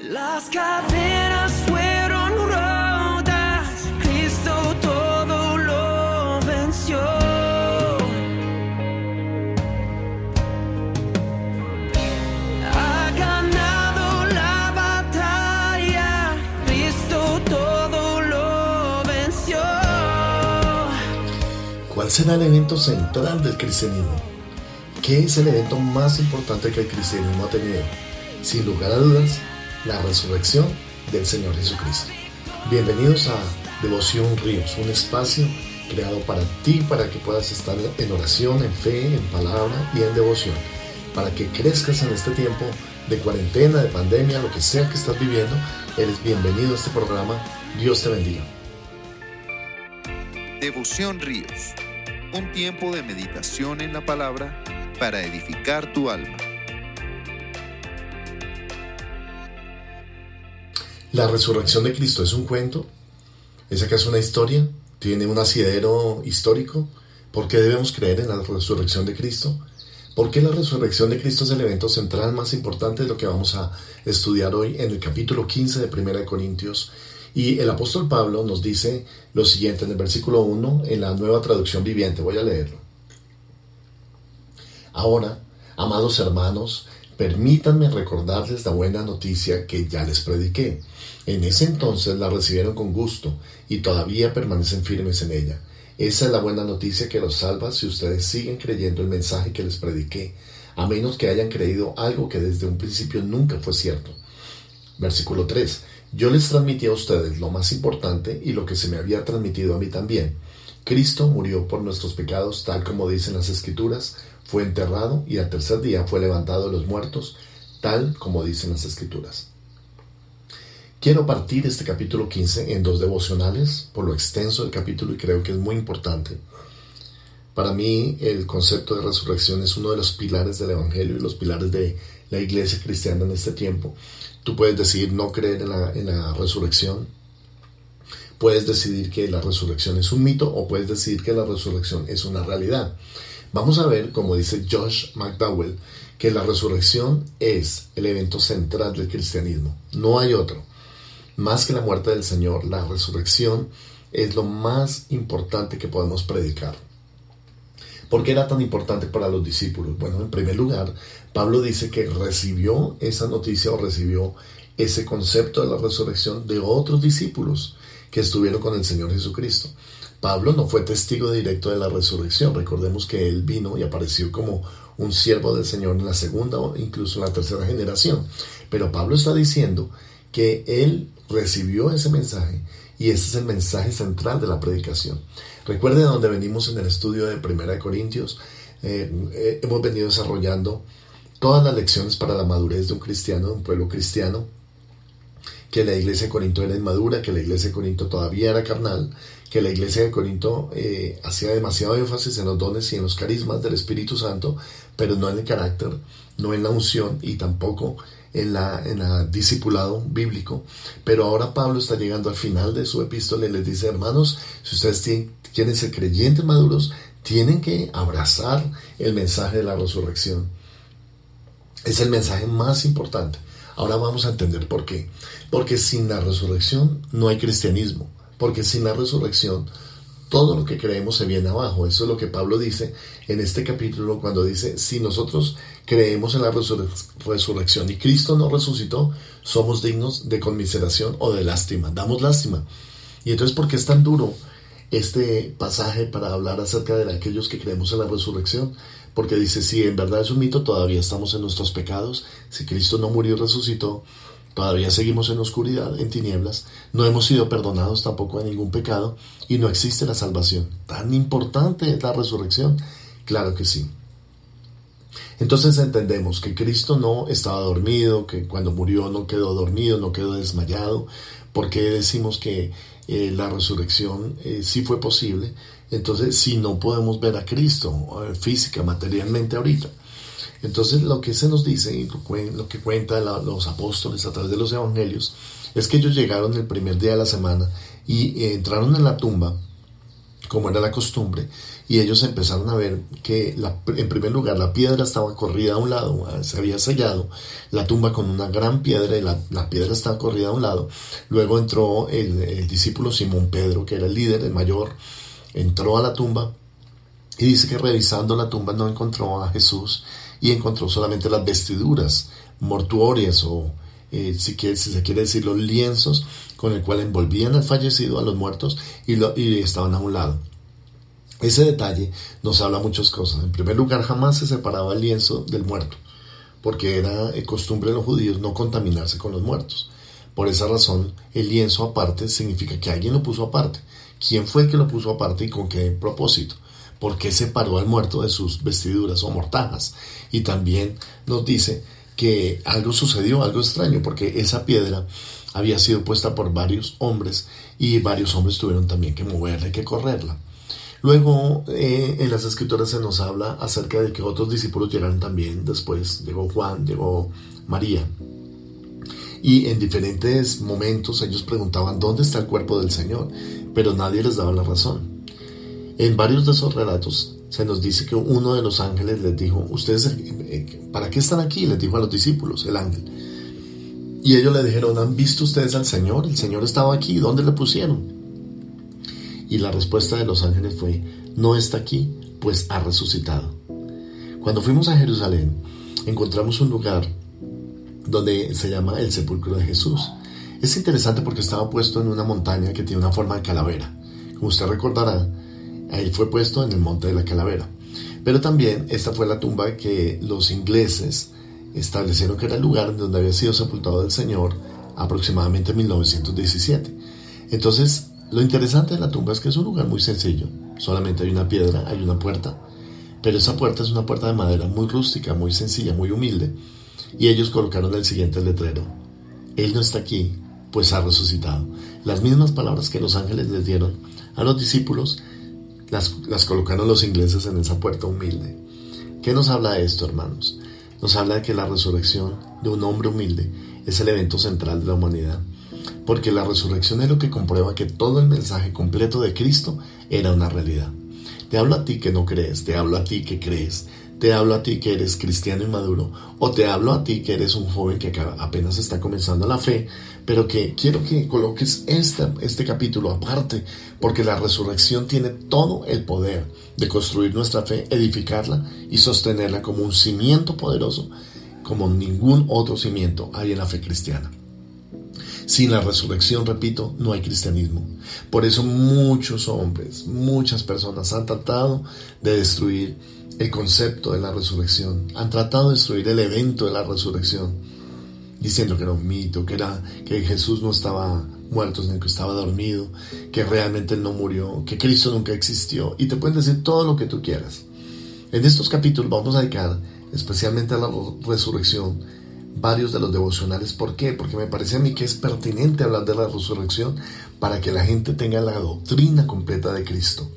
Las cadenas fueron rotas, Cristo todo lo venció. Ha ganado la batalla, Cristo todo lo venció. ¿Cuál será el evento central del cristianismo? ¿Qué es el evento más importante que el cristianismo ha tenido? Sin lugar a dudas, la resurrección del Señor Jesucristo. Bienvenidos a Devoción Ríos, un espacio creado para ti, para que puedas estar en oración, en fe, en palabra y en devoción, para que crezcas en este tiempo de cuarentena, de pandemia, lo que sea que estás viviendo, eres bienvenido a este programa. Dios te bendiga. Devoción Ríos, un tiempo de meditación en la palabra para edificar tu alma. ¿La resurrección de Cristo es un cuento? ¿Es acaso una historia? ¿Tiene un asidero histórico? ¿Por qué debemos creer en la resurrección de Cristo? ¿Por qué la resurrección de Cristo es el evento central más importante de lo que vamos a estudiar hoy en el capítulo 15 de 1 Corintios? Y el apóstol Pablo nos dice lo siguiente en el versículo 1 en la nueva traducción viviente. Voy a leerlo. Ahora, amados hermanos, permítanme recordarles la buena noticia que ya les prediqué. En ese entonces la recibieron con gusto y todavía permanecen firmes en ella. Esa es la buena noticia que los salva si ustedes siguen creyendo el mensaje que les prediqué, a menos que hayan creído algo que desde un principio nunca fue cierto. Versículo 3. Yo les transmití a ustedes lo más importante y lo que se me había transmitido a mí también. Cristo murió por nuestros pecados, tal como dicen las Escrituras, fue enterrado y al tercer día fue levantado de los muertos, tal como dicen las Escrituras. Quiero partir este capítulo 15 en dos devocionales, por lo extenso del capítulo y creo que es muy importante. Para mí el concepto de resurrección es uno de los pilares del Evangelio y los pilares de la iglesia cristiana en este tiempo. Tú puedes decidir no creer en la, resurrección, puedes decidir que la resurrección es un mito o puedes decidir que la resurrección es una realidad. Vamos a ver, como dice Josh McDowell, que la resurrección es el evento central del cristianismo. No hay otro. Más que la muerte del Señor, la resurrección es lo más importante que podemos predicar. ¿Por qué era tan importante para los discípulos? Bueno, en primer lugar, Pablo dice que recibió esa noticia o recibió ese concepto de la resurrección de otros discípulos que estuvieron con el Señor Jesucristo. Pablo no fue testigo directo de la resurrección. Recordemos que él vino y apareció como un siervo del Señor en la segunda o incluso en la tercera generación. Pero Pablo está diciendo que él recibió ese mensaje y ese es el mensaje central de la predicación. Recuerden donde venimos en el estudio de Primera de Corintios. Eh, eh, hemos venido desarrollando todas las lecciones para la madurez de un cristiano, de un pueblo cristiano, que la iglesia de Corinto era inmadura, que la iglesia de Corinto todavía era carnal, que la iglesia de Corinto eh, hacía demasiado énfasis en los dones y en los carismas del Espíritu Santo, pero no en el carácter, no en la unción y tampoco en la, en la discipulado bíblico. Pero ahora Pablo está llegando al final de su epístola y les dice, hermanos, si ustedes tienen, quieren ser creyentes maduros, tienen que abrazar el mensaje de la resurrección. Es el mensaje más importante. Ahora vamos a entender por qué. Porque sin la resurrección no hay cristianismo. Porque sin la resurrección todo lo que creemos se viene abajo. Eso es lo que Pablo dice en este capítulo cuando dice, si nosotros creemos en la resurrección y Cristo no resucitó, somos dignos de conmiseración o de lástima. Damos lástima. Y entonces, ¿por qué es tan duro este pasaje para hablar acerca de aquellos que creemos en la resurrección? Porque dice, si en verdad es un mito, todavía estamos en nuestros pecados. Si Cristo no murió y resucitó, todavía seguimos en oscuridad, en tinieblas. No hemos sido perdonados tampoco de ningún pecado y no existe la salvación. ¿Tan importante es la resurrección? Claro que sí. Entonces entendemos que Cristo no estaba dormido, que cuando murió no quedó dormido, no quedó desmayado. porque decimos que eh, la resurrección eh, sí fue posible? Entonces, si no podemos ver a Cristo eh, física, materialmente ahorita. Entonces, lo que se nos dice y lo que cuentan los apóstoles a través de los evangelios es que ellos llegaron el primer día de la semana y entraron en la tumba como era la costumbre, y ellos empezaron a ver que en primer lugar la piedra estaba corrida a un lado, se había sellado la tumba con una gran piedra y la, la piedra estaba corrida a un lado. Luego entró el, el discípulo Simón Pedro, que era el líder, el mayor, entró a la tumba y dice que revisando la tumba no encontró a Jesús y encontró solamente las vestiduras mortuorias o eh, si, si, se quiere decir los lienzos con el cual envolvían al fallecido, a los muertos y, lo, y estaban a un lado. Ese detalle nos habla muchas cosas. En primer lugar, jamás se separaba el lienzo del muerto, porque era eh, costumbre de los judíos no contaminarse con los muertos. Por esa razón, el lienzo aparte significa que alguien lo puso aparte. ¿Quién fue el que lo puso aparte y con qué propósito? ¿Por qué separó al muerto de sus vestiduras o mortajas? Y también nos dice que algo sucedió, algo extraño, porque esa piedra había sido puesta por varios hombres y varios hombres tuvieron también que moverla y que correrla. Luego eh, en las escrituras se nos habla acerca de que otros discípulos llegaron también después. Llegó Juan, llegó María. Y en diferentes momentos ellos preguntaban dónde está el cuerpo del Señor, pero nadie les daba la razón. En varios de esos relatos se nos dice que uno de los ángeles les dijo, ustedes, eh, ¿para qué están aquí? Les dijo a los discípulos, el ángel. Y ellos le dijeron, ¿han visto ustedes al Señor? El Señor estaba aquí, ¿dónde le pusieron? Y la respuesta de los ángeles fue, no está aquí, pues ha resucitado. Cuando fuimos a Jerusalén, encontramos un lugar donde se llama el sepulcro de Jesús. Es interesante porque estaba puesto en una montaña que tiene una forma de calavera. Como usted recordará, ahí fue puesto en el monte de la calavera. Pero también esta fue la tumba que los ingleses establecieron que era el lugar donde había sido sepultado el Señor aproximadamente en 1917. Entonces, lo interesante de la tumba es que es un lugar muy sencillo. Solamente hay una piedra, hay una puerta. Pero esa puerta es una puerta de madera muy rústica, muy sencilla, muy humilde. Y ellos colocaron el siguiente letrero. Él no está aquí, pues ha resucitado. Las mismas palabras que los ángeles les dieron a los discípulos, las, colocaron los ingleses en esa puerta humilde. ¿Qué nos habla de esto, hermanos? Nos habla de que la resurrección de un hombre humilde es el evento central de la humanidad porque la resurrección es lo que comprueba que todo el mensaje completo de Cristo era una realidad. Te hablo a ti que no crees, te hablo a ti que crees, te hablo a ti que eres cristiano inmaduro, o te hablo a ti que eres un joven que apenas está comenzando la fe, pero que quiero que coloques este, este capítulo aparte, porque la resurrección tiene todo el poder de construir nuestra fe, edificarla y sostenerla como un cimiento poderoso, como ningún otro cimiento hay en la fe cristiana. Sin la resurrección, repito, no hay cristianismo. Por eso muchos hombres, muchas personas han tratado de destruir el concepto de la resurrección, han tratado de destruir el evento de la resurrección, diciendo que era un mito, que era que Jesús no estaba muerto, sino que estaba dormido, que realmente él no murió, que Cristo nunca existió, y te pueden decir todo lo que tú quieras. En estos capítulos vamos a dedicar especialmente a la resurrección varios de los devocionales. ¿Por qué? Porque me parece a mí que es pertinente hablar de la resurrección para que la gente tenga la doctrina completa de Cristo.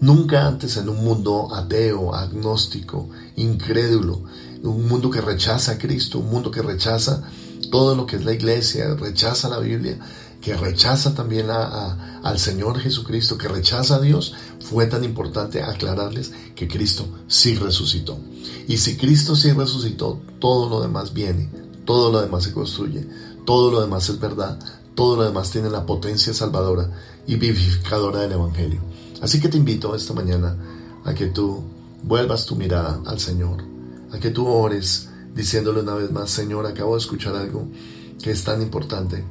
Nunca antes en un mundo ateo, agnóstico, incrédulo, un mundo que rechaza a Cristo, un mundo que rechaza todo lo que es la iglesia, rechaza la Biblia, que rechaza también al Señor Jesucristo, que rechaza a Dios, fue tan importante aclararles que Cristo sí resucitó. Y si Cristo sí resucitó, todo lo demás viene, todo lo demás se construye, todo lo demás es verdad, todo lo demás tiene la potencia salvadora y vivificadora del Evangelio. Así que te invito esta mañana a que tú vuelvas tu mirada al Señor, a que tú ores diciéndole una vez más, Señor, acabo de escuchar algo que es tan importante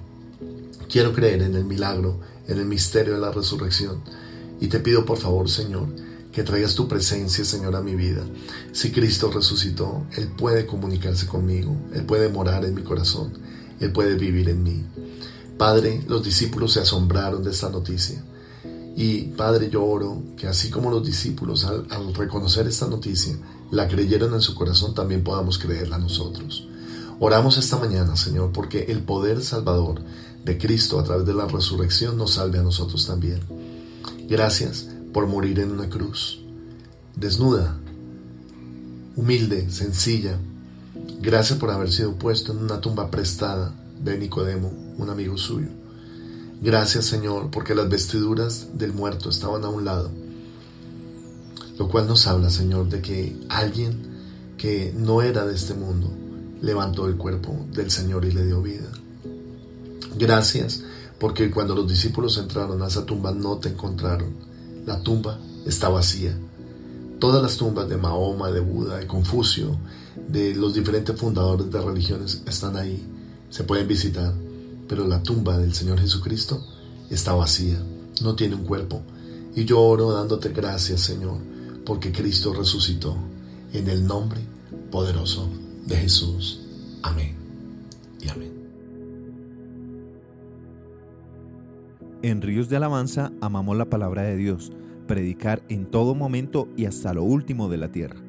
Quiero creer en el milagro, en el misterio de la resurrección. Y te pido por favor, Señor, que traigas tu presencia, Señor, a mi vida. Si Cristo resucitó, Él puede comunicarse conmigo, Él puede morar en mi corazón, Él puede vivir en mí. Padre, los discípulos se asombraron de esta noticia. Y Padre, yo oro que así como los discípulos al, reconocer esta noticia la creyeron en su corazón, también podamos creerla nosotros. Oramos esta mañana, Señor, porque el poder salvador de Cristo a través de la resurrección nos salve a nosotros también. Gracias por morir en una cruz, desnuda, humilde, sencilla. Gracias por haber sido puesto en una tumba prestada de Nicodemo, un amigo suyo. Gracias Señor, porque las vestiduras del muerto estaban a un lado, lo cual nos habla Señor de que alguien que no era de este mundo levantó el cuerpo del Señor y le dio vida. Gracias porque cuando los discípulos entraron a esa tumba no te encontraron. La tumba está vacía. Todas las tumbas de Mahoma, de Buda, de Confucio, de los diferentes fundadores de religiones están ahí. Se pueden visitar pero la tumba del Señor Jesucristo está vacía, no tiene un cuerpo. Y yo oro dándote gracias, Señor, porque Cristo resucitó, en el nombre poderoso de Jesús. Amén y amén. En Ríos de Alabanza amamos la palabra de Dios, predicar en todo momento y hasta lo último de la tierra.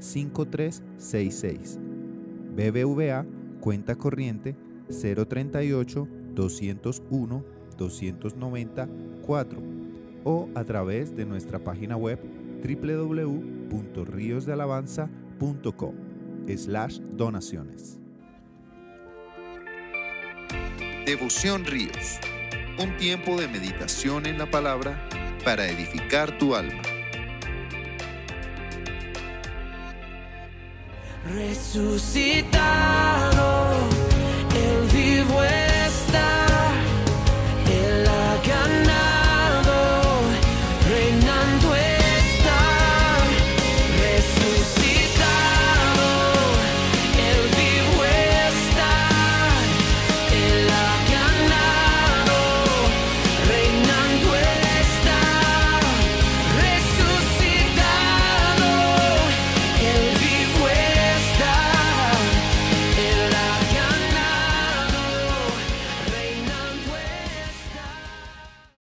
5366. BBVA, cuenta corriente 038 201 294 o a través de nuestra página web www.riosdealabanza.com slash donaciones. Devoción Ríos, un tiempo de meditación en la palabra para edificar tu alma. Resucitado, Él vivo